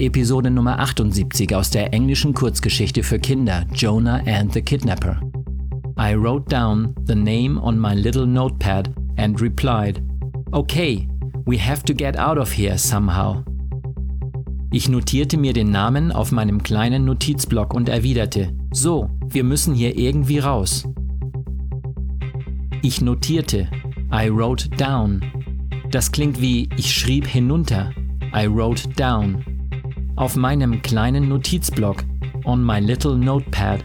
Episode Nummer 78 aus der englischen Kurzgeschichte für Kinder Jonah and the Kidnapper. I wrote down the name on my little notepad and replied, Okay, we have to get out of here somehow. Ich notierte mir den Namen auf meinem kleinen Notizblock und erwiderte, so, wir müssen hier irgendwie raus. Ich notierte, I wrote down. Das klingt wie ich schrieb hinunter, I wrote down. Auf meinem kleinen Notizblock, on my little notepad.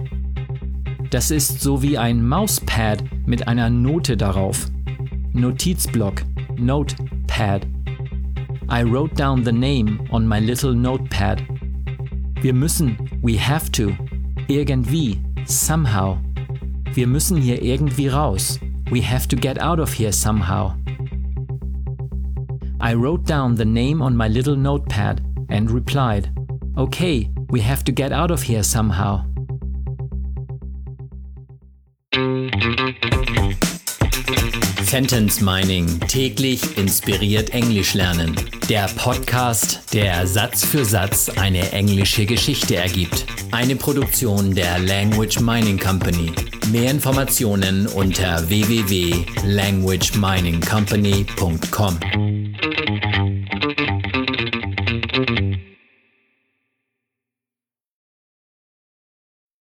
Das ist so wie ein Mauspad mit einer Note darauf. Notizblock, Notepad. I wrote down the name on my little notepad. Wir müssen, we have to, irgendwie, somehow. Wir müssen hier irgendwie raus. We have to get out of here somehow. I wrote down the name on my little notepad and replied, Okay, we have to get out of here somehow. Sentence Mining täglich inspiriert Englisch lernen. Der Podcast, der Satz für Satz eine englische Geschichte ergibt. Eine Produktion der Language Mining Company. Mehr Informationen unter www.languageminingcompany.com.